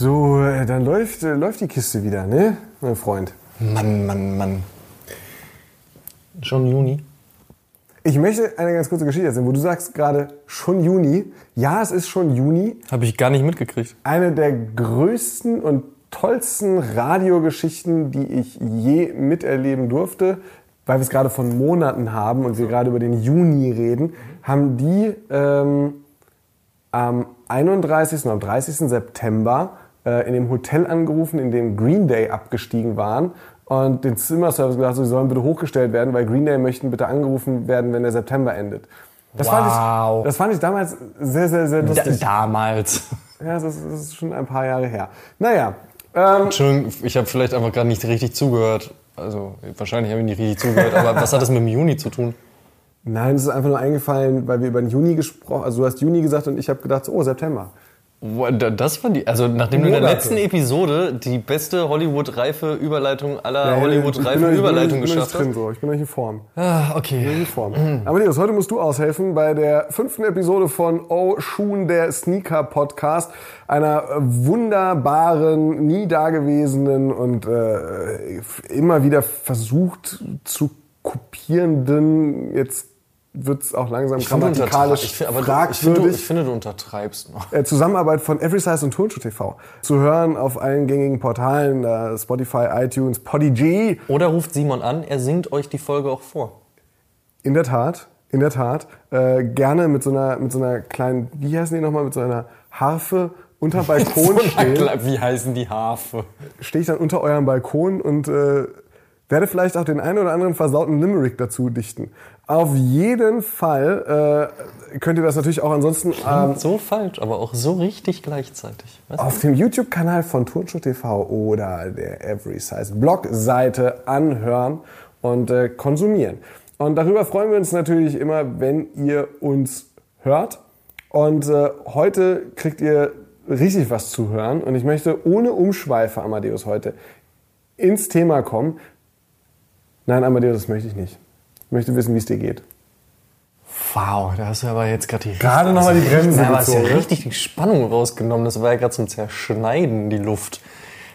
So, äh, dann läuft, äh, läuft die Kiste wieder, ne, mein Freund? Mann, Mann, Mann. Schon Juni? Ich möchte eine ganz kurze Geschichte erzählen, wo du sagst gerade schon Juni. Ja, es ist schon Juni. Habe ich gar nicht mitgekriegt. Eine der größten und tollsten Radiogeschichten, die ich je miterleben durfte, weil wir es gerade von Monaten haben und wir gerade über den Juni reden, haben die ähm, am 31. und am 30. September äh, in dem Hotel angerufen, in dem Green Day abgestiegen waren und den Zimmerservice gesagt, sie sollen bitte hochgestellt werden, weil Green Day möchten bitte angerufen werden, wenn der September endet. Das, Wow. fand, ich, das fand ich damals sehr, sehr, sehr Da, lustig. damals. Ja, das ist, das ist schon ein paar Jahre her. Naja, ähm, Entschuldigung, ich habe vielleicht einfach gerade nicht richtig zugehört. Also wahrscheinlich habe ich nicht richtig zugehört, aber was hat das mit dem Juni zu tun? nein, es ist einfach nur eingefallen, weil wir über den Juni gesprochen Also du hast Juni gesagt und ich habe gedacht, so, oh, September. Das war die, also nachdem du in der Monate. letzten Episode die beste Hollywood-reife Überleitung aller Ja, ich bin Hollywood-reifen ich bin geschafft drin, hast. so. Ich bin nicht in Form. Ah, okay. in Form. Aber Leos, heute musst du aushelfen bei der fünften Episode von Oh Schuhen, der Sneaker Podcast. Einer wunderbaren, nie dagewesenen und äh, immer wieder versucht zu kopierenden, jetzt wird's auch langsam Ich grammatikalisch ich finde, aber du- ich finde, du, fragwürdig. ich finde, du untertreibst noch. Äh, Zusammenarbeit von Every Size und Turnschuh TV. Zu hören auf allen gängigen Portalen, äh, Spotify, iTunes, Podigy. Oder ruft Simon an, er singt euch die Folge auch vor. In der Tat, in der Tat. Äh, gerne mit so einer, mit so einer kleinen, wie heißen die nochmal, mit so einer Harfe unter Balkon stehen. Wie heißen die Harfe? Stehe ich dann unter eurem Balkon und äh, werde vielleicht auch den einen oder anderen versauten Limerick dazu dichten. Auf jeden Fall äh, könnt ihr das natürlich auch ansonsten ähm, So falsch, aber auch so richtig gleichzeitig. Weißt du? auf dem YouTube-Kanal von Turnschuh TV oder der Every Size Blog-Seite anhören und äh, konsumieren. Und darüber freuen wir uns natürlich immer, wenn ihr uns hört. Und äh, heute kriegt ihr richtig was zu hören. Und ich möchte ohne Umschweife, Amadeus, heute ins Thema kommen. Nein, Amadeus, das möchte ich nicht. Ich möchte wissen, wie es dir geht. Wow, da hast du aber jetzt gerade die Gerade noch mal die Bremse Ja, aber hast ja gezogen, ne? richtig die Spannung rausgenommen. Das war ja gerade zum Zerschneiden, die Luft.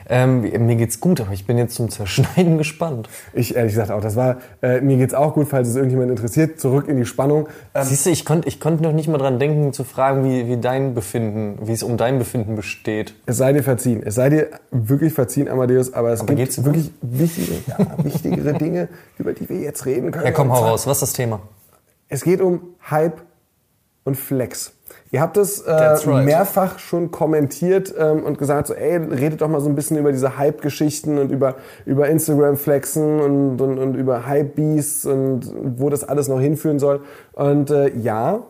Ähm, mir geht's gut, aber ich bin jetzt zum Zerschneiden gespannt. Ich ehrlich gesagt auch, das war, äh, mir geht's auch gut, falls es irgendjemand interessiert. Zurück in die Spannung. Ähm, Siehst du, ich konnte ich konnt noch nicht mal dran denken, zu fragen, wie, wie dein Befinden, wie es um dein Befinden besteht. Es sei dir verziehen. Es sei dir wirklich verziehen, Amadeus, aber es Aber gibt wirklich wichtige, ja, wichtigere Dinge, über die wir jetzt reden können. Ja, komm, hau raus. Was ist das Thema? Es geht um Hype und Flex. Ihr habt es äh, right. mehrfach schon kommentiert ähm, und gesagt, so, ey, redet doch mal so ein bisschen über diese Hype-Geschichten und über, über Instagram-Flexen und, und, und über Hype-Beasts und wo das alles noch hinführen soll. Und äh, ja,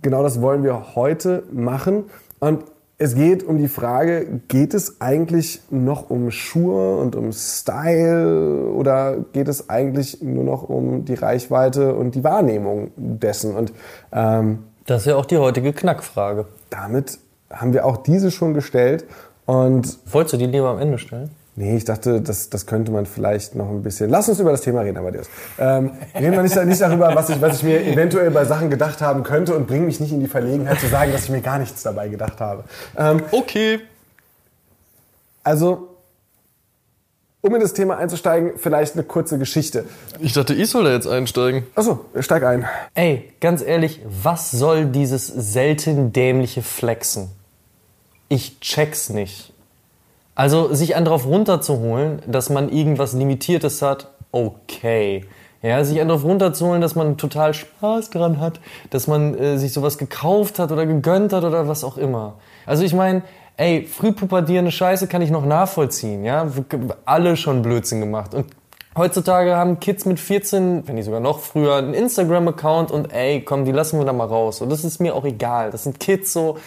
genau das wollen wir heute machen. Und es geht um die Frage, geht es eigentlich noch um Schuhe und um Style oder geht es eigentlich nur noch um die Reichweite und die Wahrnehmung dessen? Und ähm, Das ist ja auch die heutige Knackfrage. damit haben wir auch diese schon gestellt. Und Wolltest du die lieber am Ende stellen? nee, ich dachte, das, das könnte man vielleicht noch ein bisschen. Lass uns über das Thema reden, aber Dios. Ähm, reden wir nicht, nicht darüber, was ich, was ich mir eventuell bei Sachen gedacht haben könnte und bring mich nicht in die Verlegenheit zu sagen, dass ich mir gar nichts dabei gedacht habe. Ähm, Okay. Also, um in das Thema einzusteigen, vielleicht eine kurze Geschichte. Ich dachte, ich soll da jetzt einsteigen. Achso, steig ein. Ey, ganz ehrlich, was soll dieses selten dämliche Flexen? Ich check's nicht. Also, sich einen drauf runterzuholen, dass man irgendwas Limitiertes hat, okay. Ja, sich einen drauf runterzuholen, dass man total Spaß dran hat, dass man äh, sich sowas gekauft hat oder gegönnt hat oder was auch immer. Also ich meine, ey, frühpubertierende Scheiße kann ich noch nachvollziehen, ja. Alle schon Blödsinn gemacht und Heutzutage haben Kids mit 14, wenn nicht sogar noch früher, einen Instagram-Account und ey, komm, die lassen wir da mal raus. Und das ist mir auch egal. Das sind Kids so,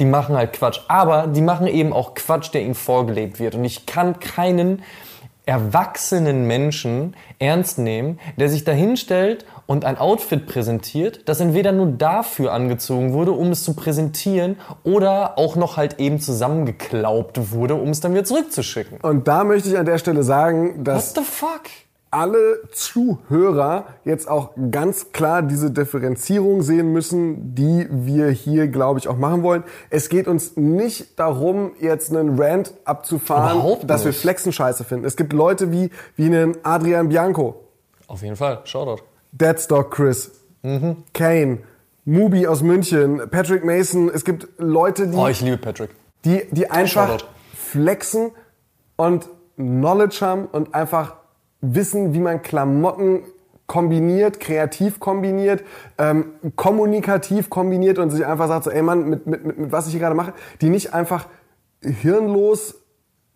die machen halt Quatsch. Aber die machen eben auch Quatsch, der ihnen vorgelebt wird. Und ich kann keinen erwachsenen Menschen ernst nehmen, der sich dahinstellt und ein Outfit präsentiert, das entweder nur dafür angezogen wurde, um es zu präsentieren, oder auch noch halt eben zusammengeklaubt wurde, um es dann wieder zurückzuschicken. Und da möchte ich an der Stelle sagen, dass What the fuck? alle Zuhörer jetzt auch ganz klar diese Differenzierung sehen müssen, die wir hier, glaube ich, auch machen wollen. Es geht uns nicht darum, jetzt einen Rant abzufahren, dass wir. Flexen scheiße finden. Es gibt Leute wie, wie einen Adrian Bianco, Auf jeden Fall, Shoutout. Deadstock Chris, Kane, Mubi aus München, Patrick Mason. Es gibt Leute, die Oh, ich liebe Patrick. die, die einfach flexen und Knowledge haben und einfach wissen, wie man Klamotten kombiniert, kreativ kombiniert, ähm, kommunikativ kombiniert und sich einfach sagt so, ey Mann, mit, mit, mit, mit was ich hier gerade mache, die nicht einfach hirnlos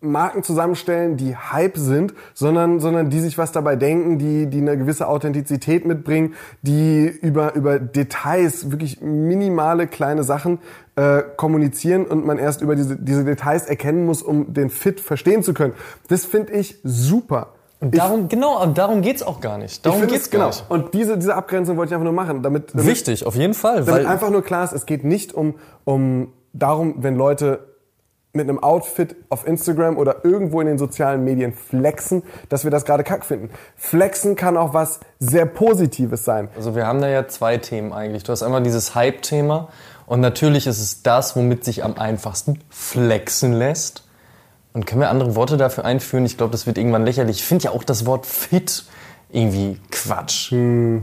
Marken zusammenstellen, die Hype sind, sondern, sondern die sich was dabei denken, die, die eine gewisse Authentizität mitbringen, die über, über Details, wirklich minimale kleine Sachen äh, kommunizieren und man erst über diese, diese Details erkennen muss, um den Fit verstehen zu können. Das finde ich super. Und darum, genau, und darum geht's auch gar nicht. Darum ich geht's es- genau. gar nicht. Und diese, diese Abgrenzung wollte ich einfach nur machen, damit, damit Wichtig, auf jeden Fall. damit Weil, einfach nur klar ist, es geht nicht um, um darum, wenn Leute mit einem Outfit auf Instagram oder irgendwo in den sozialen Medien flexen, dass wir das gerade kack finden. Flexen kann auch was sehr Positives sein. also wir haben da ja zwei Themen eigentlich. Du hast einmal dieses Hype-Thema und natürlich ist es das, womit sich am einfachsten flexen lässt. Und können wir andere Worte dafür einführen? Ich glaube, das wird irgendwann lächerlich. Ich finde ja auch das Wort fit irgendwie Quatsch.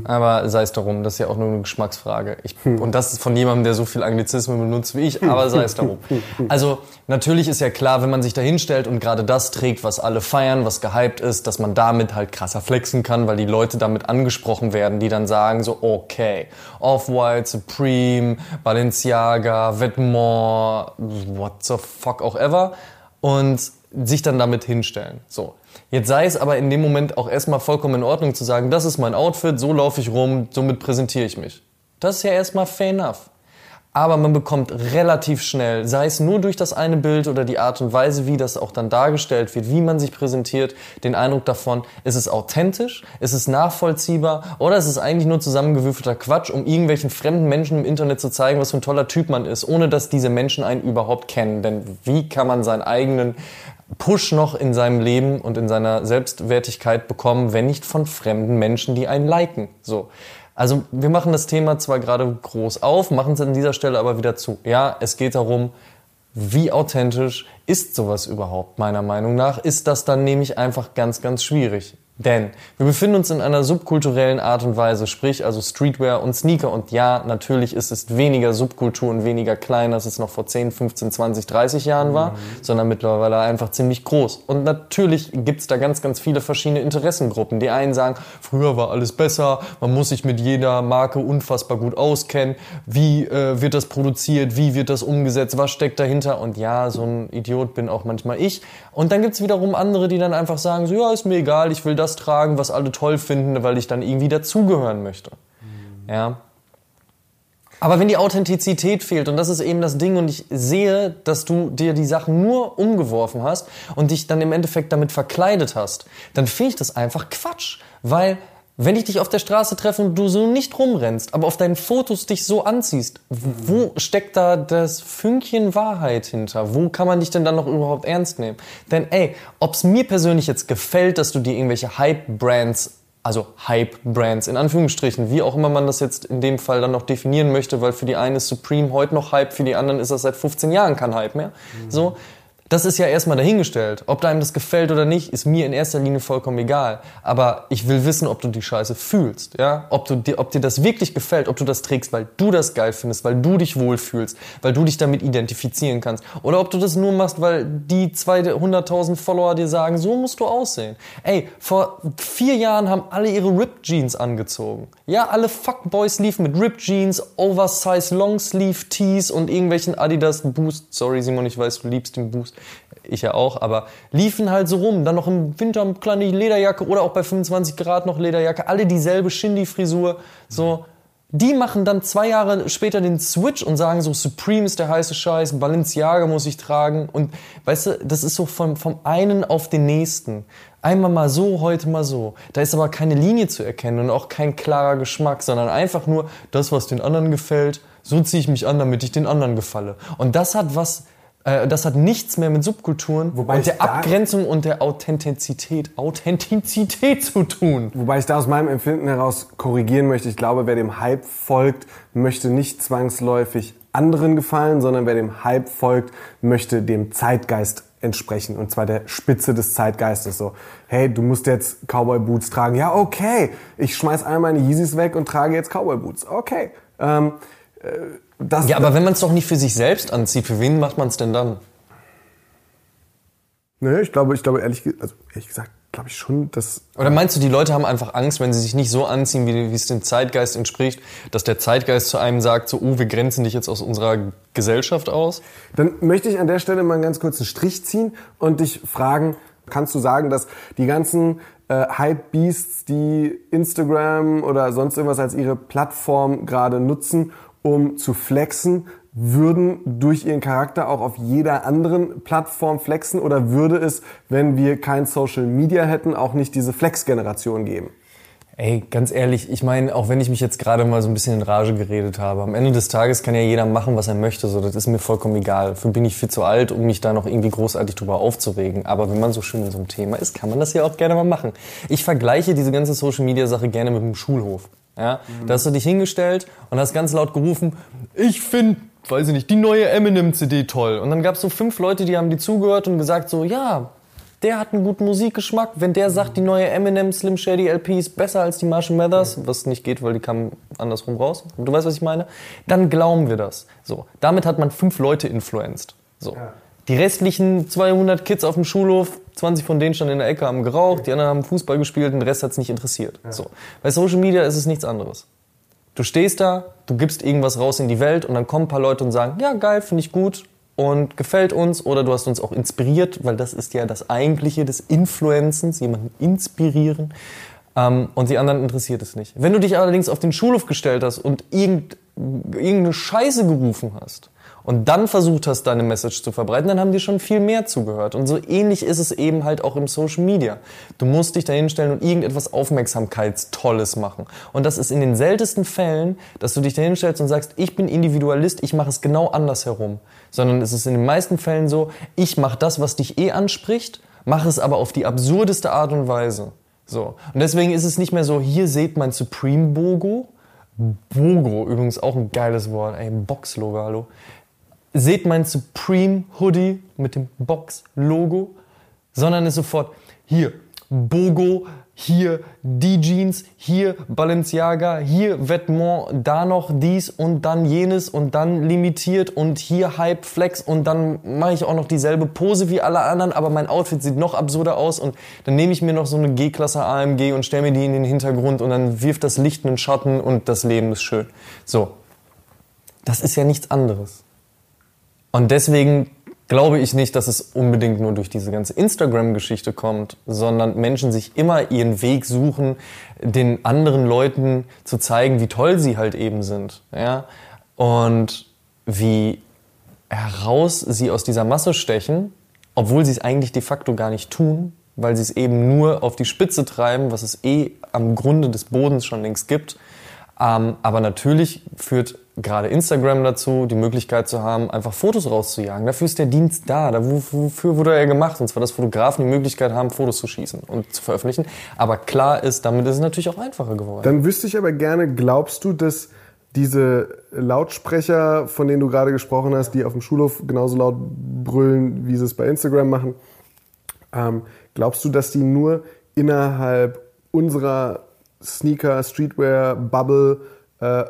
Aber sei es darum, das ist ja auch nur eine Geschmacksfrage. Ich, Und das ist von jemandem, der so viel Anglizismen benutzt wie ich, aber sei es darum. Also natürlich ist ja klar, wenn man sich da hinstellt und gerade das trägt, was alle feiern, was gehypt ist, dass man damit halt krasser flexen kann, weil die Leute damit angesprochen werden, die dann sagen so, okay, Off-White, Supreme, Balenciaga, Vetements, what the fuck auch ever und sich dann damit hinstellen. So. Jetzt sei es aber in dem Moment auch erstmal vollkommen in Ordnung zu sagen, das ist mein Outfit, so laufe ich rum, somit präsentiere ich mich. Das ist ja erstmal fair enough. Aber man bekommt relativ schnell, sei es nur durch das eine Bild oder die Art und Weise, wie das auch dann dargestellt wird, wie man sich präsentiert, den Eindruck davon, ist es authentisch, ist es nachvollziehbar oder ist es eigentlich nur zusammengewürfelter Quatsch, um irgendwelchen fremden Menschen im Internet zu zeigen, was für ein toller Typ man ist, ohne dass diese Menschen einen überhaupt kennen. Denn wie kann man seinen eigenen Push noch in seinem Leben und in seiner Selbstwertigkeit bekommen, wenn nicht von fremden Menschen, die einen liken? So. Also wir machen das Thema zwar gerade groß auf, machen es an dieser Stelle aber wieder zu. Ja, es geht darum, wie authentisch ist sowas überhaupt, meiner Meinung nach, ist das dann nämlich einfach ganz, ganz schwierig. Denn wir befinden uns in einer subkulturellen Art und Weise, sprich also Streetwear und Sneaker. Und ja, natürlich ist es weniger Subkultur und weniger klein, als es noch vor 10, 15, 20, 30 Jahren war, sondern mittlerweile einfach ziemlich groß. Und natürlich gibt's da ganz, ganz viele verschiedene Interessengruppen. Die einen sagen, früher war alles besser, man muss sich mit jeder Marke unfassbar gut auskennen. Wie äh, wird das produziert? Wie wird das umgesetzt? Was steckt dahinter? Und ja, so ein Idiot bin auch manchmal ich. Und dann gibt's wiederum andere, die dann einfach sagen, so, ja, ist mir egal, ich will das tragen, was alle toll finden, weil ich dann irgendwie dazugehören möchte. Ja. Aber wenn die Authentizität fehlt, und das ist eben das Ding, und ich sehe, dass du dir die Sachen nur umgeworfen hast und dich dann im Endeffekt damit verkleidet hast, dann finde ich das einfach Quatsch. Weil, wenn ich dich auf der Straße treffe und du so nicht rumrennst, aber auf deinen Fotos dich so anziehst, wo steckt da das Fünkchen Wahrheit hinter? Wo kann man dich denn dann noch überhaupt ernst nehmen? Denn ey, ob's mir persönlich jetzt gefällt, dass du dir irgendwelche Hype-Brands also Hype-Brands in Anführungsstrichen, wie auch immer man das jetzt in dem Fall dann noch definieren möchte, weil für die einen ist Supreme heute noch Hype, für die anderen ist das seit 15 Jahren kein Hype mehr. So, das ist ja erstmal dahingestellt. Ob einem das gefällt oder nicht, ist mir in erster Linie vollkommen egal. Aber ich will wissen, ob du die Scheiße fühlst, ja? Ob du dir, ob dir das wirklich gefällt, ob du das trägst, weil du das geil findest, weil du dich wohlfühlst, weil du dich damit identifizieren kannst. Oder ob du das nur machst, weil die 200.000 Follower dir sagen, so musst du aussehen. Ey, vor vier Jahren haben alle ihre Ripped Jeans angezogen. Ja, alle Fuckboys liefen mit Ripped Jeans, Oversize Longsleeve Tees und irgendwelchen Adidas Boost. Sorry Simon, ich weiß, du liebst den Boost. Ich ja auch, aber liefen halt so rum. Dann noch im Winter eine kleine Lederjacke oder auch bei 25 Grad noch Lederjacke. Alle dieselbe Shindy-Frisur. So, die machen dann zwei Jahre später den Switch und sagen so, Supreme ist der heiße Scheiß, Balenciaga muss ich tragen. Und weißt du, das ist so vom, vom einen auf den nächsten. Einmal mal so, heute mal so. Da ist aber keine Linie zu erkennen und auch kein klarer Geschmack, sondern einfach nur das, was den anderen gefällt. So ziehe ich mich an, damit ich den anderen gefalle. Und das hat was, das hat nichts mehr mit Subkulturen Wobei und der Abgrenzung und der Authentizität, Authentizität zu tun. Wobei ich da aus meinem Empfinden heraus korrigieren möchte. Ich glaube, wer dem Hype folgt, möchte nicht zwangsläufig anderen gefallen, sondern wer dem Hype folgt, möchte dem Zeitgeist entsprechen. Und zwar der Spitze des Zeitgeistes. So, hey, du musst jetzt Cowboy Boots tragen. Ja, okay. Ich schmeiß all meine Yeezys weg und trage jetzt Cowboy Boots. Okay. Ähm, äh, das, Ja, aber wenn man es doch nicht für sich selbst anzieht, für wen macht man es denn dann? Nö, ich glaube, ich glaube ehrlich, also ehrlich gesagt, glaube ich schon, dass Oder meinst du, die Leute haben einfach Angst, wenn sie sich nicht so anziehen, wie, wie es dem Zeitgeist entspricht, dass der Zeitgeist zu einem sagt, so, oh, wir grenzen dich jetzt aus unserer Gesellschaft aus? Dann möchte ich an der Stelle mal einen ganz kurzen Strich ziehen und dich fragen, kannst du sagen, dass die ganzen äh, Hype-Beasts, die Instagram oder sonst irgendwas als ihre Plattform gerade nutzen, um zu flexen, würden durch ihren Charakter auch auf jeder anderen Plattform flexen oder würde es, wenn wir kein Social Media hätten, auch nicht diese Flex-Generation geben? Ey, ganz ehrlich, ich meine, auch wenn ich mich jetzt gerade mal so ein bisschen in Rage geredet habe, am Ende des Tages kann ja jeder machen, was er möchte, so, das ist mir vollkommen egal. Dafür bin ich viel zu alt, um mich da noch irgendwie großartig drüber aufzuregen. Aber wenn man so schön in so einem Thema ist, kann man das ja auch gerne mal machen. Ich vergleiche diese ganze Social-Media-Sache gerne mit dem Schulhof. Ja, da hast du dich hingestellt und hast ganz laut gerufen, ich finde, weiß ich nicht, die neue Eminem-CD toll. Und dann gab es so fünf Leute, die haben die zugehört und gesagt so, ja, der hat einen guten Musikgeschmack. Wenn der sagt, die neue Eminem Slim Shady LP ist besser als die Marshall Mathers, was nicht geht, weil die kamen andersrum raus. Du weißt, was ich meine? Dann glauben wir das. So, damit hat man fünf Leute influenced. So. Die restlichen 200 Kids auf dem Schulhof, 20 von denen standen in der Ecke, haben geraucht, die anderen haben Fußball gespielt und der Rest hat's nicht interessiert. So. Bei Social Media ist es nichts anderes. Du stehst da, du gibst irgendwas raus in die Welt und dann kommen ein paar Leute und sagen, ja geil, finde ich gut und gefällt uns oder du hast uns auch inspiriert, weil das ist ja das Eigentliche des Influenzens, jemanden inspirieren ähm, und die anderen interessiert es nicht. Wenn du dich allerdings auf den Schulhof gestellt hast und irgend, irgendeine Scheiße gerufen hast und dann versucht hast, deine Message zu verbreiten, dann haben die schon viel mehr zugehört. Und so ähnlich ist es eben halt auch im Social Media. Du musst dich dahinstellen und irgendetwas Aufmerksamkeitstolles machen. Und das ist in den seltensten Fällen, dass du dich dahinstellst und sagst, ich bin Individualist, ich mache es genau andersherum. Sondern es ist in den meisten Fällen so, ich mache das, was dich eh anspricht, mache es aber auf die absurdeste Art und Weise. So. Und deswegen ist es nicht mehr so, hier seht mein Supreme Bogo. Bogo, übrigens auch ein geiles Wort, ey, Box-Logo, hallo seht mein Supreme Hoodie mit dem Box-Logo, sondern ist sofort hier Bogo, hier die Jeans, hier Balenciaga, hier Vêtement, da noch dies und dann jenes und dann limitiert und hier Hype Flex und dann mache ich auch noch dieselbe Pose wie alle anderen, aber mein Outfit sieht noch absurder aus und dann nehme ich mir noch so eine G-Klasse AMG und stelle mir die in den Hintergrund und dann wirft das Licht einen Schatten und das Leben ist schön. So. Das ist ja nichts anderes. Und deswegen glaube ich nicht, dass es unbedingt nur durch diese ganze Instagram-Geschichte kommt, sondern Menschen sich immer ihren Weg suchen, den anderen Leuten zu zeigen, wie toll sie halt eben sind. Ja? Und wie heraus sie aus dieser Masse stechen, obwohl sie es eigentlich de facto gar nicht tun, weil sie es eben nur auf die Spitze treiben, was es eh am Grunde des Bodens schon längst gibt. Ähm, aber natürlich führt gerade Instagram dazu, die Möglichkeit zu haben, einfach Fotos rauszujagen. Dafür ist der Dienst da. wofür wurde er gemacht? Und zwar, dass Fotografen die Möglichkeit haben, Fotos zu schießen und zu veröffentlichen. Aber klar ist, damit ist es natürlich auch einfacher geworden. Dann wüsste ich aber gerne, glaubst du, dass diese Lautsprecher, von denen du gerade gesprochen hast, die auf dem Schulhof genauso laut brüllen, wie sie es bei Instagram machen, ähm, glaubst du, dass die nur innerhalb unserer Sneaker, Streetwear, Bubble äh,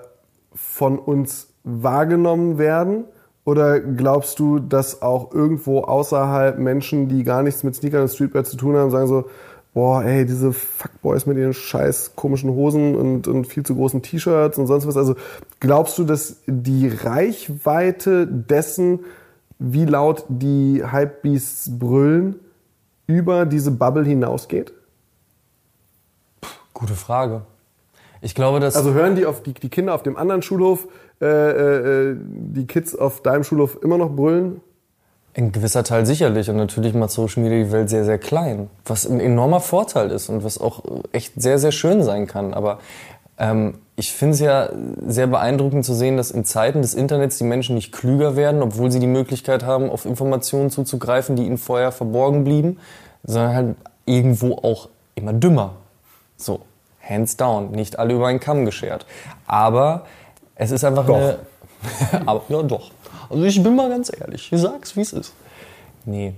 von uns wahrgenommen werden? Oder glaubst du, dass auch irgendwo außerhalb Menschen, die gar nichts mit Sneakern und Streetwear zu tun haben, sagen so, boah, ey, diese Fuckboys mit ihren scheiß komischen Hosen und, und viel zu großen T-Shirts und sonst was. Also glaubst du, dass die Reichweite dessen wie laut die Hypebeasts brüllen, über diese Bubble hinausgeht? Gute Frage. Ich glaube, dass. Also hören die auf die, die Kinder auf dem anderen Schulhof, äh, äh, die Kids auf deinem Schulhof immer noch brüllen? Ein gewisser Teil sicherlich. Und natürlich macht Social Media die Welt sehr, sehr klein. Was ein enormer Vorteil ist und was auch echt sehr, sehr schön sein kann. Aber ähm, ich finde es ja sehr beeindruckend zu sehen, dass in Zeiten des Internets die Menschen nicht klüger werden, obwohl sie die Möglichkeit haben, auf Informationen zuzugreifen, die ihnen vorher verborgen blieben, sondern halt irgendwo auch immer dümmer. So, hands down. Nicht alle über einen Kamm geschert. Aber es ist einfach Doch. eine. aber, ja, doch. Also ich bin mal ganz ehrlich. Ich sag's, wie es ist. Nee.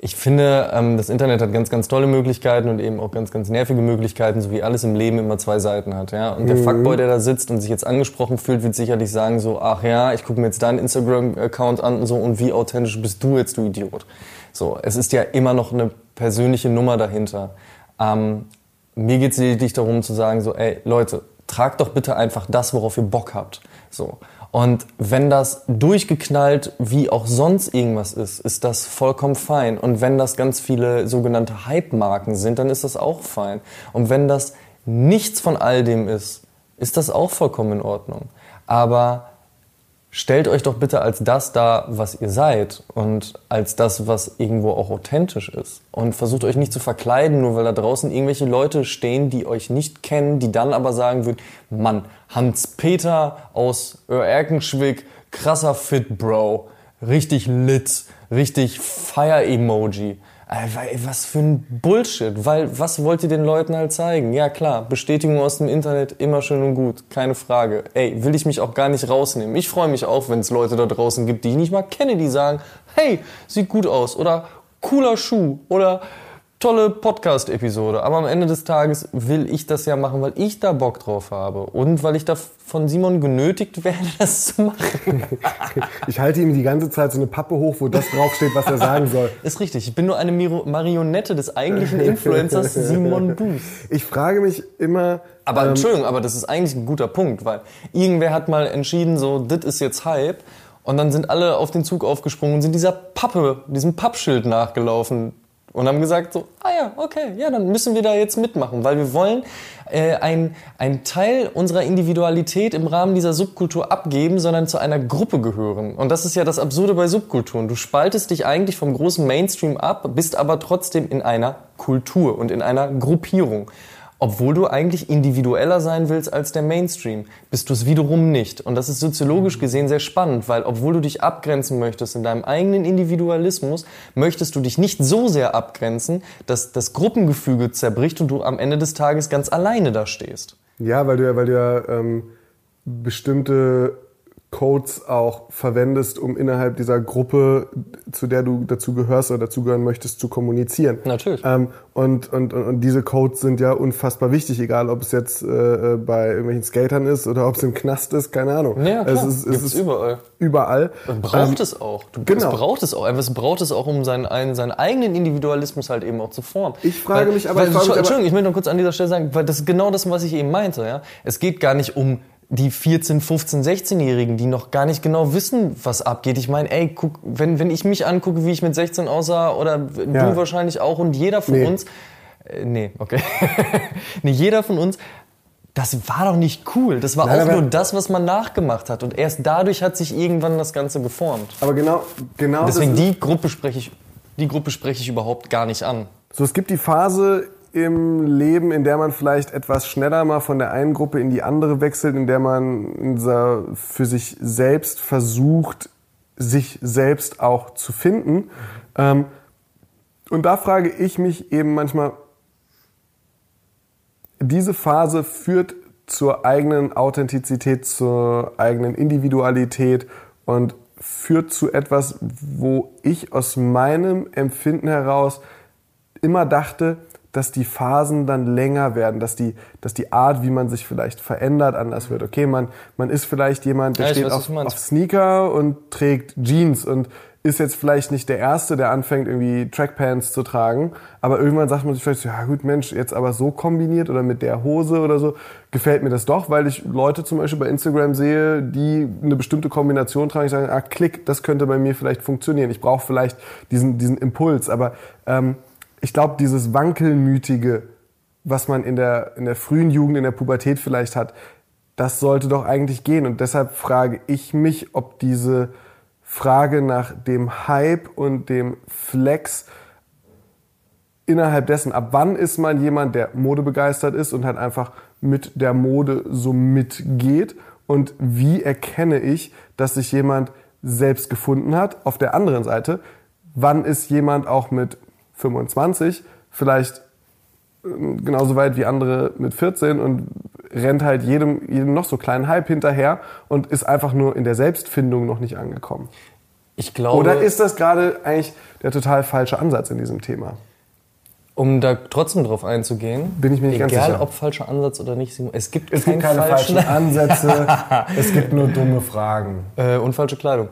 Ich finde, ähm, das Internet hat ganz, ganz tolle Möglichkeiten und eben auch ganz, ganz nervige Möglichkeiten, so wie alles im Leben immer zwei Seiten hat. Ja? Und der Fuckboy, der da sitzt und sich jetzt angesprochen fühlt, wird sicherlich sagen so, ach ja, ich gucke mir jetzt deinen Instagram-Account an und so und wie authentisch bist du jetzt, du Idiot. So, es ist ja immer noch eine persönliche Nummer dahinter. Ähm, mir geht es lediglich darum zu sagen so, ey Leute, tragt doch bitte einfach das, worauf ihr Bock habt. So. Und wenn das durchgeknallt wie auch sonst irgendwas ist, ist das vollkommen fein. Und wenn das ganz viele sogenannte Hype-Marken sind, dann ist das auch fein. Und wenn das nichts von all dem ist, ist das auch vollkommen in Ordnung. Aber stellt euch doch bitte als das dar, was ihr seid und als das, was irgendwo auch authentisch ist. Und versucht euch nicht zu verkleiden, nur weil da draußen irgendwelche Leute stehen, die euch nicht kennen, die dann aber sagen würden, Mann, Hans-Peter aus Erkenschwick, krasser Fit, Bro, richtig lit, richtig Fire-Emoji. Ey, Was für ein Bullshit, weil was wollt ihr den Leuten halt zeigen? Ja klar, Bestätigung aus dem Internet immer schön und gut, keine Frage. Ey, will ich mich auch gar nicht rausnehmen. Ich freue mich auch, wenn es Leute da draußen gibt, die ich nicht mal kenne, die sagen, hey, sieht gut aus oder cooler Schuh oder tolle Podcast-Episode. Aber am Ende des Tages will ich das ja machen, weil ich da Bock drauf habe und weil ich da von Simon genötigt werde, das zu machen. Ich halte ihm die ganze Zeit so eine Pappe hoch, wo das draufsteht, was er sagen soll. Ist richtig. Ich bin nur eine Miro- Marionette des eigentlichen Influencers Simon Booth. Ich frage mich immer, Aber ähm, Entschuldigung, aber das ist eigentlich ein guter Punkt, weil irgendwer hat mal entschieden, so, das ist jetzt Hype. Und dann sind alle auf den Zug aufgesprungen und sind dieser Pappe, diesem Pappschild nachgelaufen und haben gesagt so, ah ja, okay, ja, dann müssen wir da jetzt mitmachen, weil wir wollen äh, ein, ein Teil unserer Individualität im Rahmen dieser Subkultur abgeben, sondern zu einer Gruppe gehören. Und das ist ja das Absurde bei Subkulturen. Du spaltest dich eigentlich vom großen Mainstream ab, bist aber trotzdem in einer Kultur und in einer Gruppierung. Obwohl du eigentlich individueller sein willst als der Mainstream, bist du es wiederum nicht. Und das ist soziologisch gesehen sehr spannend, weil obwohl du dich abgrenzen möchtest in deinem eigenen Individualismus, möchtest du dich nicht so sehr abgrenzen, dass das Gruppengefüge zerbricht und du am Ende des Tages ganz alleine da stehst. Ja, weil du ja, weil du ja ähm, bestimmte Codes auch verwendest, um innerhalb dieser Gruppe, zu der du dazu gehörst oder dazugehören möchtest, zu kommunizieren. Natürlich. Ähm, und, und, und, diese Codes sind ja unfassbar wichtig, egal ob es jetzt äh, äh, bei irgendwelchen Skatern ist oder ob es im Knast ist, keine Ahnung. Ja, klar. Es ist, es ist überall. Überall. Man braucht Ähm, es auch. Du, genau. Es braucht es auch. Es braucht es auch, um seinen, einen, seinen eigenen Individualismus halt eben auch zu formen. Ich frage weil, mich aber- Weil, ich frage mich aber- Entschuldigung, ich möchte noch kurz an dieser Stelle sagen, weil das ist genau das, was ich eben meinte. Ja? Es geht gar nicht um die 14, 15, 16-Jährigen, die noch gar nicht genau wissen, was abgeht. Ich meine, ey, guck, wenn, wenn ich mich angucke, wie ich mit 16 aussah, oder Ja. du wahrscheinlich auch und jeder von Nee. uns, äh, nee, okay, nee, jeder von uns, das war doch nicht cool. Das war Nein, auch nur das, was man nachgemacht hat. Und erst dadurch hat sich irgendwann das Ganze geformt. Aber genau, genau Deswegen die Gruppe spreche ich, die Gruppe spreche ich überhaupt gar nicht an. So, es gibt die Phase im Leben, in der man vielleicht etwas schneller mal von der einen Gruppe in die andere wechselt, in der man für sich selbst versucht, sich selbst auch zu finden. Ähm, und da frage ich mich eben manchmal, diese Phase führt zur eigenen Authentizität, zur eigenen Individualität und führt zu etwas, wo ich aus meinem Empfinden heraus immer dachte, dass die Phasen dann länger werden, dass die, dass die Art, wie man sich vielleicht verändert, anders wird. Okay, man, man ist vielleicht jemand, der Ja, steht weiß, auf, auf Sneaker und trägt Jeans und ist jetzt vielleicht nicht der Erste, der anfängt, irgendwie Trackpants zu tragen, aber irgendwann sagt man sich vielleicht, so, ja gut, Mensch, jetzt aber so kombiniert oder mit der Hose oder so, gefällt mir das doch, weil ich Leute zum Beispiel bei Instagram sehe, die eine bestimmte Kombination tragen, ich sage, ah, klick, das könnte bei mir vielleicht funktionieren. Ich brauche vielleicht diesen, diesen Impuls, aber ähm, ich glaube, dieses Wankelmütige, was man in der, in der frühen Jugend, in der Pubertät vielleicht hat, das sollte doch eigentlich gehen. Und deshalb frage ich mich, ob diese Frage nach dem Hype und dem Flex innerhalb dessen, ab wann ist man jemand, der modebegeistert ist und halt einfach mit der Mode so mitgeht und wie erkenne ich, dass sich jemand selbst gefunden hat. Auf der anderen Seite, wann ist jemand auch mit 25 vielleicht äh, genauso weit wie andere mit 14 und rennt halt jedem, jedem noch so kleinen Hype hinterher und ist einfach nur in der Selbstfindung noch nicht angekommen. Ich glaube, Oder ist das gerade eigentlich der total falsche Ansatz in diesem Thema? um da trotzdem drauf einzugehen, Bin ich mir nicht ganz egal sicher. ob falscher Ansatz oder nicht, es gibt, Es gibt keine falschen, falschen Ansätze, es gibt nur dumme Fragen. äh, und falsche Kleidung.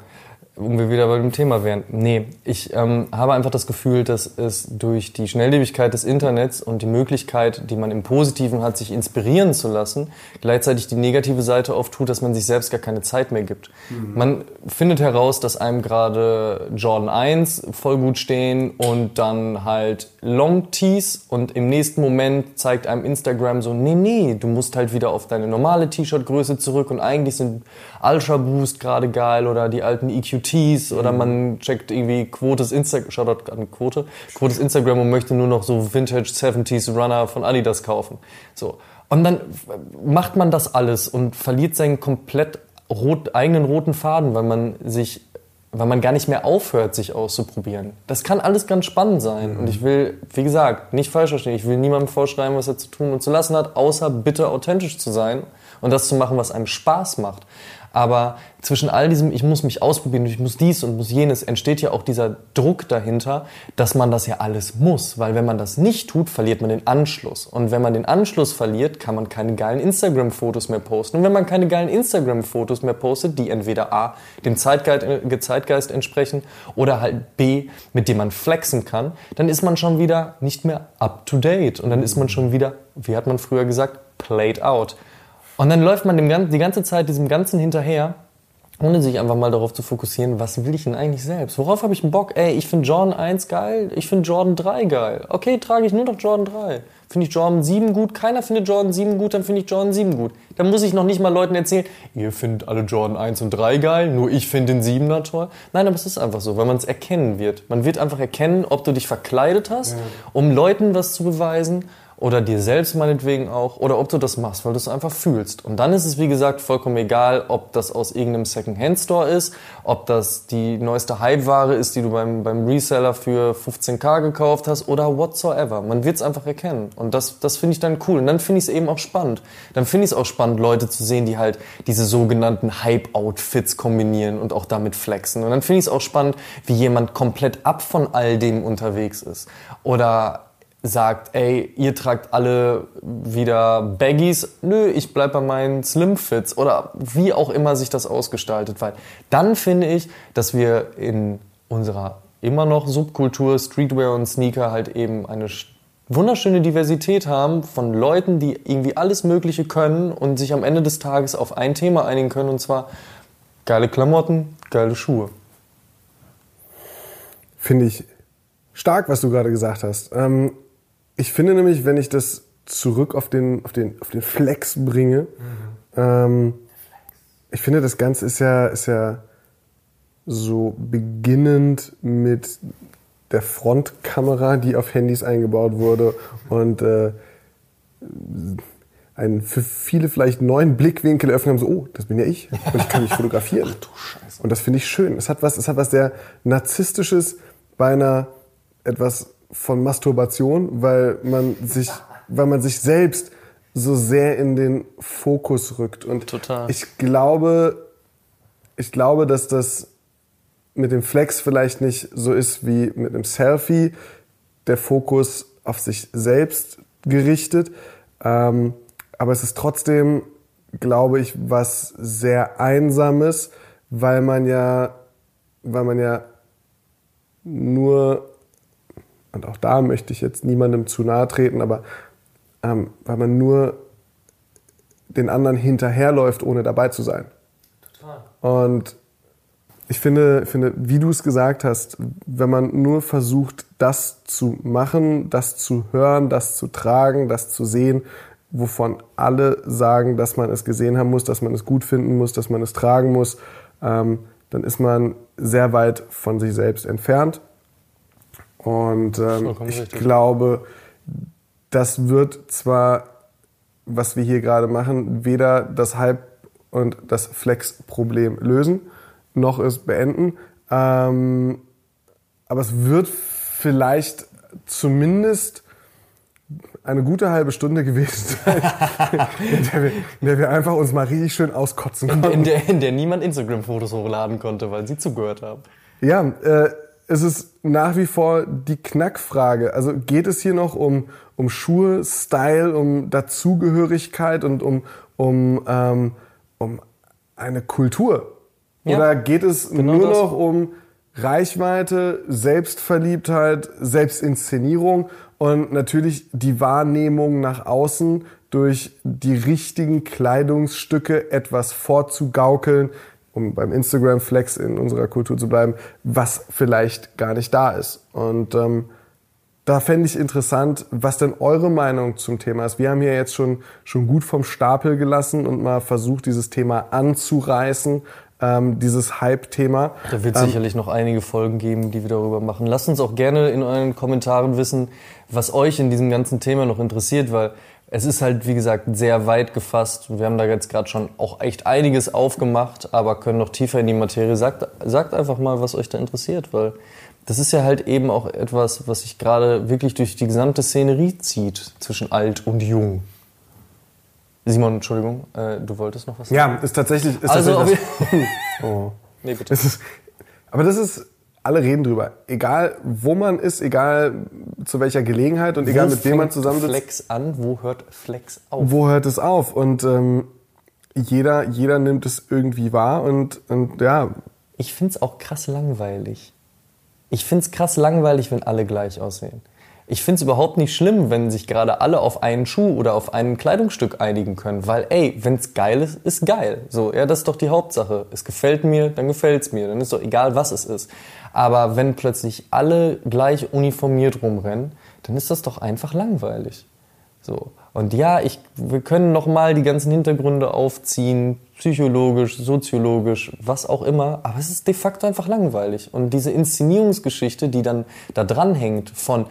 Um wir wieder bei dem Thema wären. Nee, ich ähm, habe einfach das Gefühl, dass es durch die Schnelllebigkeit des Internets und die Möglichkeit, die man im Positiven hat, sich inspirieren zu lassen, gleichzeitig die negative Seite auftut, dass man sich selbst gar keine Zeit mehr gibt. Man findet heraus, dass einem gerade Jordan 1 voll gut stehen und dann halt Long Tees und im nächsten Moment zeigt einem Instagram so, nee, nee, du musst halt wieder auf deine normale T-Shirt-Größe zurück und eigentlich sind Ultra Boost gerade geil oder die alten EQTs oder man checkt irgendwie Quotes Instagram, Shoutout an Quote, Quotes Instagram und möchte nur noch so Vintage 70s Runner von Adidas kaufen. So. Und dann macht man das alles und verliert seinen komplett rot, eigenen roten Faden, weil man sich weil man gar nicht mehr aufhört, sich auszuprobieren. Das kann alles ganz spannend sein. Und ich will, wie gesagt, nicht falsch verstehen. Ich will niemandem vorschreiben, was er zu tun und zu lassen hat, außer bitte authentisch zu sein und das zu machen, was einem Spaß macht. Aber zwischen all diesem, ich muss mich ausprobieren, ich muss dies und muss jenes, entsteht ja auch dieser Druck dahinter, dass man das ja alles muss. Weil wenn man das nicht tut, verliert man den Anschluss. Und wenn man den Anschluss verliert, kann man keine geilen Instagram-Fotos mehr posten. Und wenn man keine geilen Instagram-Fotos mehr postet, die entweder A, dem Zeitgeist, äh, Zeitgeist entsprechen oder halt B, mit dem man flexen kann, dann ist man schon wieder nicht mehr up to date. Und dann ist man schon wieder, wie hat man früher gesagt, played out. Und dann läuft man dem, die ganze Zeit diesem Ganzen hinterher, ohne sich einfach mal darauf zu fokussieren, was will ich denn eigentlich selbst? Worauf habe ich einen Bock? Ey, ich finde Jordan 1 geil, ich finde Jordan 3 geil. Okay, trage ich nur noch Jordan 3. Finde ich Jordan 7 gut? Keiner findet Jordan 7 gut, dann finde ich Jordan 7 gut. Dann muss ich noch nicht mal Leuten erzählen, ihr findet alle Jordan 1 und 3 geil, nur ich finde den 7er toll. Nein, aber es ist einfach so, weil man es erkennen wird. Man wird einfach erkennen, ob du dich verkleidet hast, um Leuten was zu beweisen oder dir selbst meinetwegen auch, oder ob du das machst, weil du es einfach fühlst. Und dann ist es, wie gesagt, vollkommen egal, ob das aus irgendeinem Second-Hand-Store ist, ob das die neueste Hype-Ware ist, die du beim, beim Reseller für 15k gekauft hast oder whatsoever. Man wird es einfach erkennen. Und das, das finde ich dann cool. Und dann finde ich es eben auch spannend. Dann finde ich es auch spannend, Leute zu sehen, die halt diese sogenannten Hype-Outfits kombinieren und auch damit flexen. Und dann finde ich es auch spannend, wie jemand komplett ab von all dem unterwegs ist. Oder sagt, ey, ihr tragt alle wieder Baggies, nö, ich bleib bei meinen Slimfits oder wie auch immer sich das ausgestaltet, weil dann finde ich, dass wir in unserer immer noch Subkultur Streetwear und Sneaker halt eben eine sch- wunderschöne Diversität haben von Leuten, die irgendwie alles Mögliche können und sich am Ende des Tages auf ein Thema einigen können und zwar geile Klamotten, geile Schuhe. Finde ich stark, was du gerade gesagt hast. Ähm, ich finde nämlich, wenn ich das zurück auf den, auf den, auf den Flex bringe, ähm, ich finde, das Ganze ist ja, ist ja so beginnend mit der Frontkamera, die auf Handys eingebaut wurde und äh, einen für viele vielleicht neuen Blickwinkel öffnen haben, so, oh, das bin ja ich und ich kann mich fotografieren. Ach du Scheiße. Und das finde ich schön. Es hat was, es hat was sehr Narzisstisches bei einer etwas von Masturbation, weil man sich, weil man sich selbst so sehr in den Fokus rückt. Und Total. ich glaube, ich glaube, dass das mit dem Flex vielleicht nicht so ist wie mit einem Selfie, der Fokus auf sich selbst gerichtet. Ähm, aber es ist trotzdem, glaube ich, was sehr Einsames, weil man ja, weil man ja nur, und auch da möchte ich jetzt niemandem zu nahe treten, aber ähm, weil man nur den anderen hinterherläuft, ohne dabei zu sein. Total. Und ich finde, finde, wie du es gesagt hast, wenn man nur versucht, das zu machen, das zu hören, das zu tragen, das zu sehen, wovon alle sagen, dass man es gesehen haben muss, dass man es gut finden muss, dass man es tragen muss, ähm, dann ist man sehr weit von sich selbst entfernt. Und ähm, ich richtig. glaube, das wird zwar, was wir hier gerade machen, weder das Hype und das Flex-Problem lösen, noch es beenden. Ähm, aber es wird vielleicht zumindest eine gute halbe Stunde gewesen sein, in, der wir, in der wir einfach uns mal richtig schön auskotzen konnten. In, in, der, in der niemand Instagram-Fotos hochladen konnte, weil sie zugehört haben. Ja, äh, es ist nach wie vor die Knackfrage. Also geht es hier noch um, um Schuhe, Style, um Dazugehörigkeit und um, um, ähm, um eine Kultur? Ja, Oder geht es genau nur das. noch um Reichweite, Selbstverliebtheit, Selbstinszenierung und natürlich die Wahrnehmung nach außen durch die richtigen Kleidungsstücke etwas vorzugaukeln, um beim Instagram-Flex in unserer Kultur zu bleiben, was vielleicht gar nicht da ist. Und ähm, da fände ich interessant, was denn eure Meinung zum Thema ist. Wir haben hier jetzt schon, schon gut vom Stapel gelassen und mal versucht, dieses Thema anzureißen ähm, dieses Hype-Thema. Da wird ähm, sicherlich noch einige Folgen geben, die wir darüber machen. Lasst uns auch gerne in euren Kommentaren wissen, was euch in diesem ganzen Thema noch interessiert, weil es ist halt, wie gesagt, sehr weit gefasst. Wir haben da jetzt gerade schon auch echt einiges aufgemacht, aber können noch tiefer in die Materie. Sagt, sagt einfach mal, was euch da interessiert, weil das ist ja halt eben auch etwas, was sich gerade wirklich durch die gesamte Szenerie zieht zwischen alt und jung. Simon, Entschuldigung, äh, du wolltest noch was sagen? Ja, ist tatsächlich. Ist also, tatsächlich oh. Nee, bitte. Ist, aber das ist, alle reden drüber. Egal, wo man ist, egal zu welcher Gelegenheit und wo egal mit wem man zusammensitzt. Flex an, wo hört Flex auf? Wo hört es auf? Und ähm, jeder, jeder nimmt es irgendwie wahr und, und ja. Ich find's auch krass langweilig. Ich find's krass langweilig, wenn alle gleich aussehen. Ich finde es überhaupt nicht schlimm, wenn sich gerade alle auf einen Schuh oder auf ein Kleidungsstück einigen können, weil ey, wenn es geil ist, ist geil. So, ja, das ist doch die Hauptsache. Es gefällt mir, dann gefällt es mir, dann ist doch egal, was es ist. Aber wenn plötzlich alle gleich uniformiert rumrennen, dann ist das doch einfach langweilig. So. Und ja, ich, wir können nochmal die ganzen Hintergründe aufziehen, psychologisch, soziologisch, was auch immer, aber es ist de facto einfach langweilig. Und diese Inszenierungsgeschichte, die dann da dranhängt von,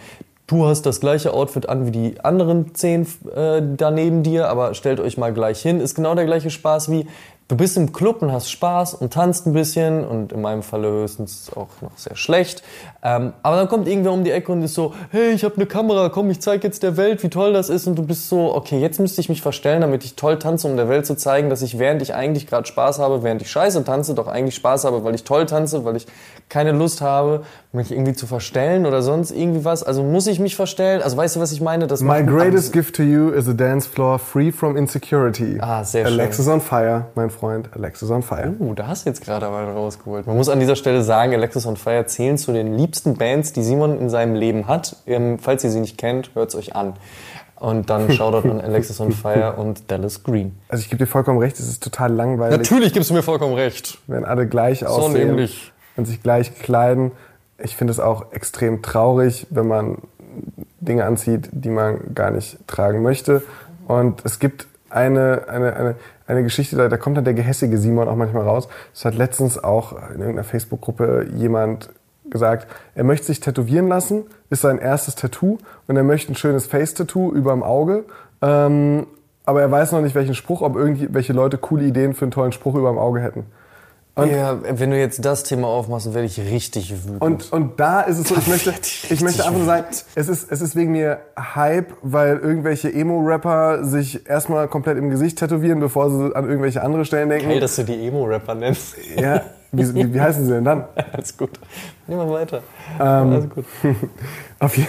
du hast das gleiche Outfit an wie die anderen zehn äh, da neben dir, aber stellt euch mal gleich hin, ist genau der gleiche Spaß wie, du bist im Club und hast Spaß und tanzt ein bisschen und in meinem Falle höchstens auch noch sehr schlecht. Ähm, aber dann kommt irgendwer um die Ecke und ist so, hey, ich habe eine Kamera, komm, ich zeig jetzt der Welt, wie toll das ist. Und du bist so, okay, jetzt müsste ich mich verstellen, damit ich toll tanze, um der Welt zu zeigen, dass ich, während ich eigentlich gerade Spaß habe, während ich scheiße tanze, doch eigentlich Spaß habe, weil ich toll tanze, weil ich keine Lust habe, mich irgendwie zu verstellen oder sonst irgendwie was. Also muss ich mich verstellen? Also weißt du, was ich meine? Das My greatest gift to you is a dance floor free from insecurity. Ah, sehr Alexis schön. on fire, mein Freund. Alexis on fire. Uh, da hast du jetzt gerade mal rausgeholt. Man muss an dieser Stelle sagen, Alexis on fire zählen zu den liebsten Bands, die Simon in seinem Leben hat. Ähm, falls ihr sie nicht kennt, hört es euch an. Und dann Shoutout an Alexis on Fire und Dallas Green. Also ich gebe dir vollkommen recht, es ist total langweilig. Natürlich gibst du mir vollkommen recht. Wenn alle gleich aussehen. So nämlich und sich gleich kleiden. Ich finde es auch extrem traurig, wenn man Dinge anzieht, die man gar nicht tragen möchte. Und es gibt eine, eine, eine, eine Geschichte, da, da kommt dann der gehässige Simon auch manchmal raus. Das hat letztens auch in irgendeiner Facebook-Gruppe jemand gesagt, er möchte sich tätowieren lassen, ist sein erstes Tattoo und er möchte ein schönes Face-Tattoo über dem Auge. Ähm, aber er weiß noch nicht, welchen Spruch, ob irgendwelche Leute coole Ideen für einen tollen Spruch über dem Auge hätten. Und ja, wenn du jetzt das Thema aufmachst, werde ich richtig wütend. Und, und da ist es so, ich möchte, ich möchte einfach nur sagen, es ist, es ist wegen mir Hype, weil irgendwelche Emo-Rapper sich erstmal komplett im Gesicht tätowieren, bevor sie an irgendwelche andere Stellen denken. Geil, dass du die Emo-Rapper nennst. Ja, wie, wie, wie, heißen sie denn dann? Alles gut. Nehmen wir weiter. Ähm, Alles gut. auf, je,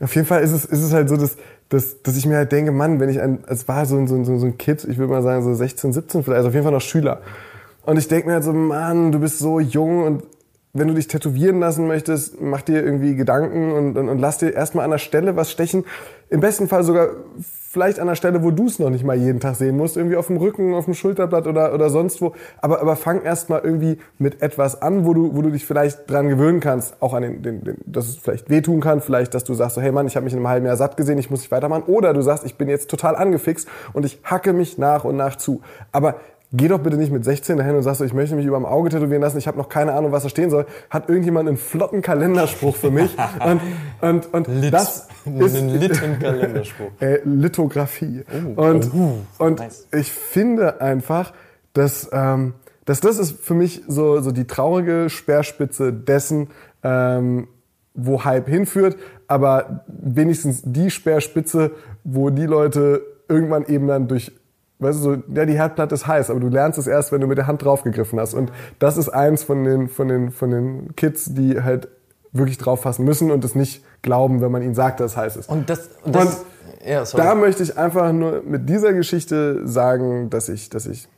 auf jeden Fall ist es, ist es halt so, dass, dass, dass ich mir halt denke, Mann, wenn ich ein, es war so ein, so, ein, so ein Kid, ich würde mal sagen so 16, 17 vielleicht, also auf jeden Fall noch Schüler. Und ich denke mir halt so, Mann, du bist so jung und wenn du dich tätowieren lassen möchtest, mach dir irgendwie Gedanken und, und, und lass dir erstmal an der Stelle was stechen. Im besten Fall sogar vielleicht an der Stelle, wo du es noch nicht mal jeden Tag sehen musst, irgendwie auf dem Rücken, auf dem Schulterblatt oder, oder sonst wo. Aber, aber fang erstmal irgendwie mit etwas an, wo du, wo du dich vielleicht dran gewöhnen kannst, auch an den, den, den dass es vielleicht wehtun kann, vielleicht, dass du sagst, so, hey Mann, ich habe mich in einem halben Jahr satt gesehen, ich muss nicht weitermachen. Oder du sagst, ich bin jetzt total angefixt und ich hacke mich nach und nach zu. Aber Geh doch bitte nicht mit 16 dahin und sagst so, ich möchte mich über dem Auge tätowieren lassen, ich habe noch keine Ahnung, was da stehen soll. Hat irgendjemand einen flotten Kalenderspruch für mich? Und, und, und Lit. das ist Einen Litten-Kalenderspruch. äh, Lithografie. Oh. Und, Oh, und nice. ich finde einfach, dass, ähm, dass das ist für mich so, so die traurige Speerspitze dessen, ähm, wo Hype hinführt, aber wenigstens die Speerspitze, wo die Leute irgendwann eben dann durch Weißt du, so, ja, die Herdplatte ist heiß, aber du lernst es erst, wenn du mit der Hand draufgegriffen hast. Und das ist eins von den, von den, von den Kids, die halt wirklich drauf fassen müssen und es nicht glauben, wenn man ihnen sagt, dass es heiß ist. Und das, und das ja, sorry. Da möchte ich einfach nur mit dieser Geschichte sagen, dass ich, dass ich,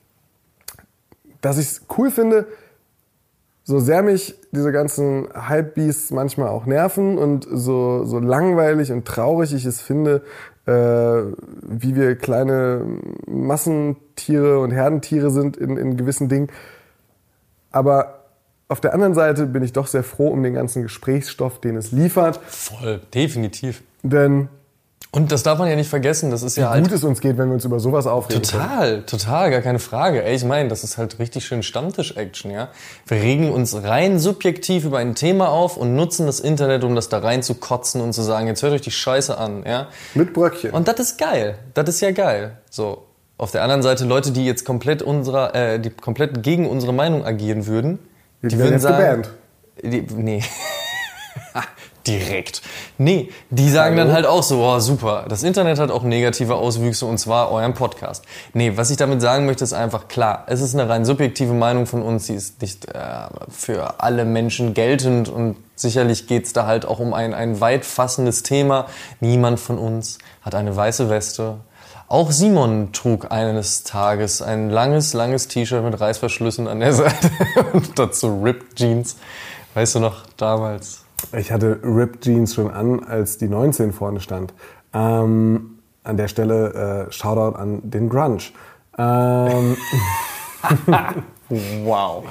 dass ich es cool finde, so sehr mich diese ganzen Hypebeasts manchmal auch nerven und so, so langweilig und traurig ich es finde, wie wir kleine Massentiere und Herdentiere sind in, in gewissen Dingen. Aber auf der anderen Seite bin ich doch sehr froh um den ganzen Gesprächsstoff, den es liefert. Voll, definitiv. Denn Und das darf man ja nicht vergessen, das ist ja halt gut es uns geht, wenn wir uns über sowas aufregen. können. Total, total, gar keine Frage. Ey, ich meine, das ist halt richtig schön Stammtisch-Action, ja. Wir regen uns rein subjektiv über ein Thema auf und nutzen das Internet, um das da rein zu kotzen und zu sagen, jetzt hört euch die Scheiße an, ja. Mit Bröckchen. Und das ist geil. Das ist ja geil. So. Auf der anderen Seite Leute, die jetzt komplett unserer, äh, die komplett gegen unsere Meinung agieren würden, Die werden jetzt gebannt. die, nee. Direkt. Nee, die sagen Hallo? dann halt auch so, oh super, das Internet hat auch negative Auswüchse und zwar euren Podcast. Nee, was ich damit sagen möchte, ist einfach klar, es ist eine rein subjektive Meinung von uns, die ist nicht äh, für alle Menschen geltend und sicherlich geht's da halt auch um ein, ein weit fassendes Thema. Niemand von uns hat eine weiße Weste. Auch Simon trug eines Tages ein langes, langes T-Shirt mit Reißverschlüssen an der Seite und dazu Ripped Jeans. Weißt du noch, damals? Ich hatte Ripped Jeans schon an, als die 19 vorne stand. Ähm, an der Stelle äh, Shoutout an den Grunge. Ähm, Wow.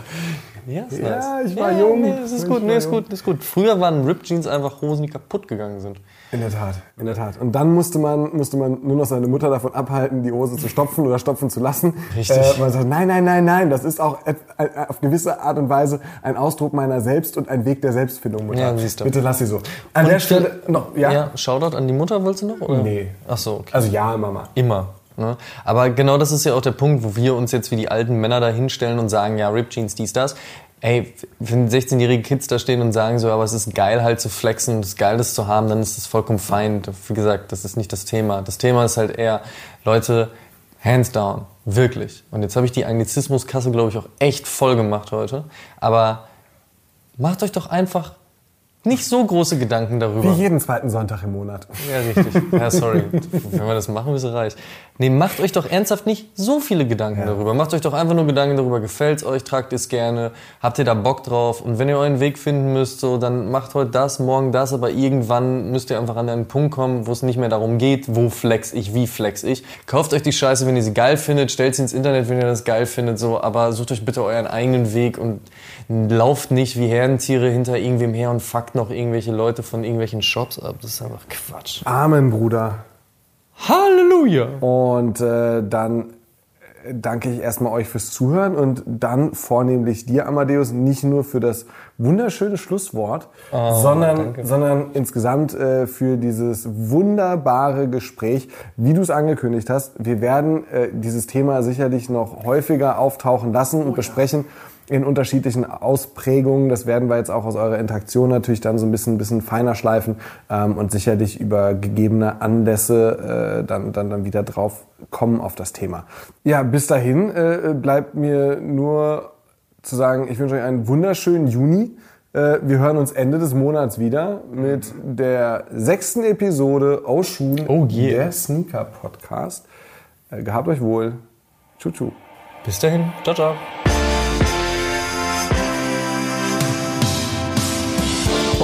Ja, ist Ja, nice. ich war jung. Nee, das ist gut, nee, ist gut, ist gut. Früher waren Ripped Jeans einfach Hosen, die kaputt gegangen sind. In der Tat, in der Tat. Und dann musste man, musste man nur noch seine Mutter davon abhalten, die Hose zu stopfen oder stopfen zu lassen. Richtig. Äh, man sagt, nein, nein, nein, nein, das ist auch et- äh, auf gewisse Art und Weise ein Ausdruck meiner selbst und ein Weg der Selbstfindung, Mutter. Ja, siehst du. Bitte lass sie so. An Und der Stelle noch, ja? Ja, Shoutout an die Mutter, wolltest du noch? Oder? Nee. Ach so, okay. Also ja, Mama. Immer. Ne? Aber genau das ist ja auch der Punkt, wo wir uns jetzt wie die alten Männer da hinstellen und sagen, ja, Rip Jeans, dies, das. Ey, wenn 16-jährige Kids da stehen und sagen so, aber es ist geil halt zu flexen und es ist geil das zu haben, dann ist das vollkommen fein. Wie gesagt, das ist nicht das Thema. Das Thema ist halt eher, Leute, hands down, wirklich. Und jetzt habe ich die Anglizismuskasse, glaube ich, auch echt voll gemacht heute. Aber macht euch doch einfach nicht so große Gedanken darüber. Wie jeden zweiten Sonntag im Monat. Ja, richtig. Ja, sorry. Wenn wir das machen, bist du reich. Nee, macht euch doch ernsthaft nicht so viele Gedanken darüber. Macht euch doch einfach nur Gedanken darüber, gefällt's euch, tragt es gerne, habt ihr da Bock drauf und wenn ihr euren Weg finden müsst, so, dann macht heute das, morgen das, aber irgendwann müsst ihr einfach an einen Punkt kommen, wo es nicht mehr darum geht, wo flex ich, wie flex ich. Kauft euch die Scheiße, wenn ihr sie geil findet, stellt sie ins Internet, wenn ihr das geil findet, so, aber sucht euch bitte euren eigenen Weg und lauft nicht wie Herdentiere hinter irgendwem her und fuckt noch irgendwelche Leute von irgendwelchen Shops ab. Das ist einfach Quatsch. Amen, Bruder. Halleluja! Und äh, dann äh, danke ich erstmal euch fürs Zuhören und dann vornehmlich dir, Amadeus, nicht nur für das wunderschöne Schlusswort, sondern, sondern insgesamt äh, für dieses wunderbare Gespräch, wie du es angekündigt hast. Wir werden äh, dieses Thema sicherlich noch häufiger auftauchen lassen und besprechen in unterschiedlichen Ausprägungen. Das werden wir jetzt auch aus eurer Interaktion natürlich dann so ein bisschen, ein bisschen feiner schleifen ähm, und sicherlich über gegebene Anlässe äh, dann, dann, dann wieder drauf kommen auf das Thema. Ja, bis dahin äh, bleibt mir nur zu sagen, ich wünsche euch einen wunderschönen Juni. Äh, wir hören uns Ende des Monats wieder mit der sechsten Episode Oshun, Oh yeah. der Sneaker Podcast. Äh, gehabt euch wohl. Tschu, tschu. Bis dahin. Ciao, ciao.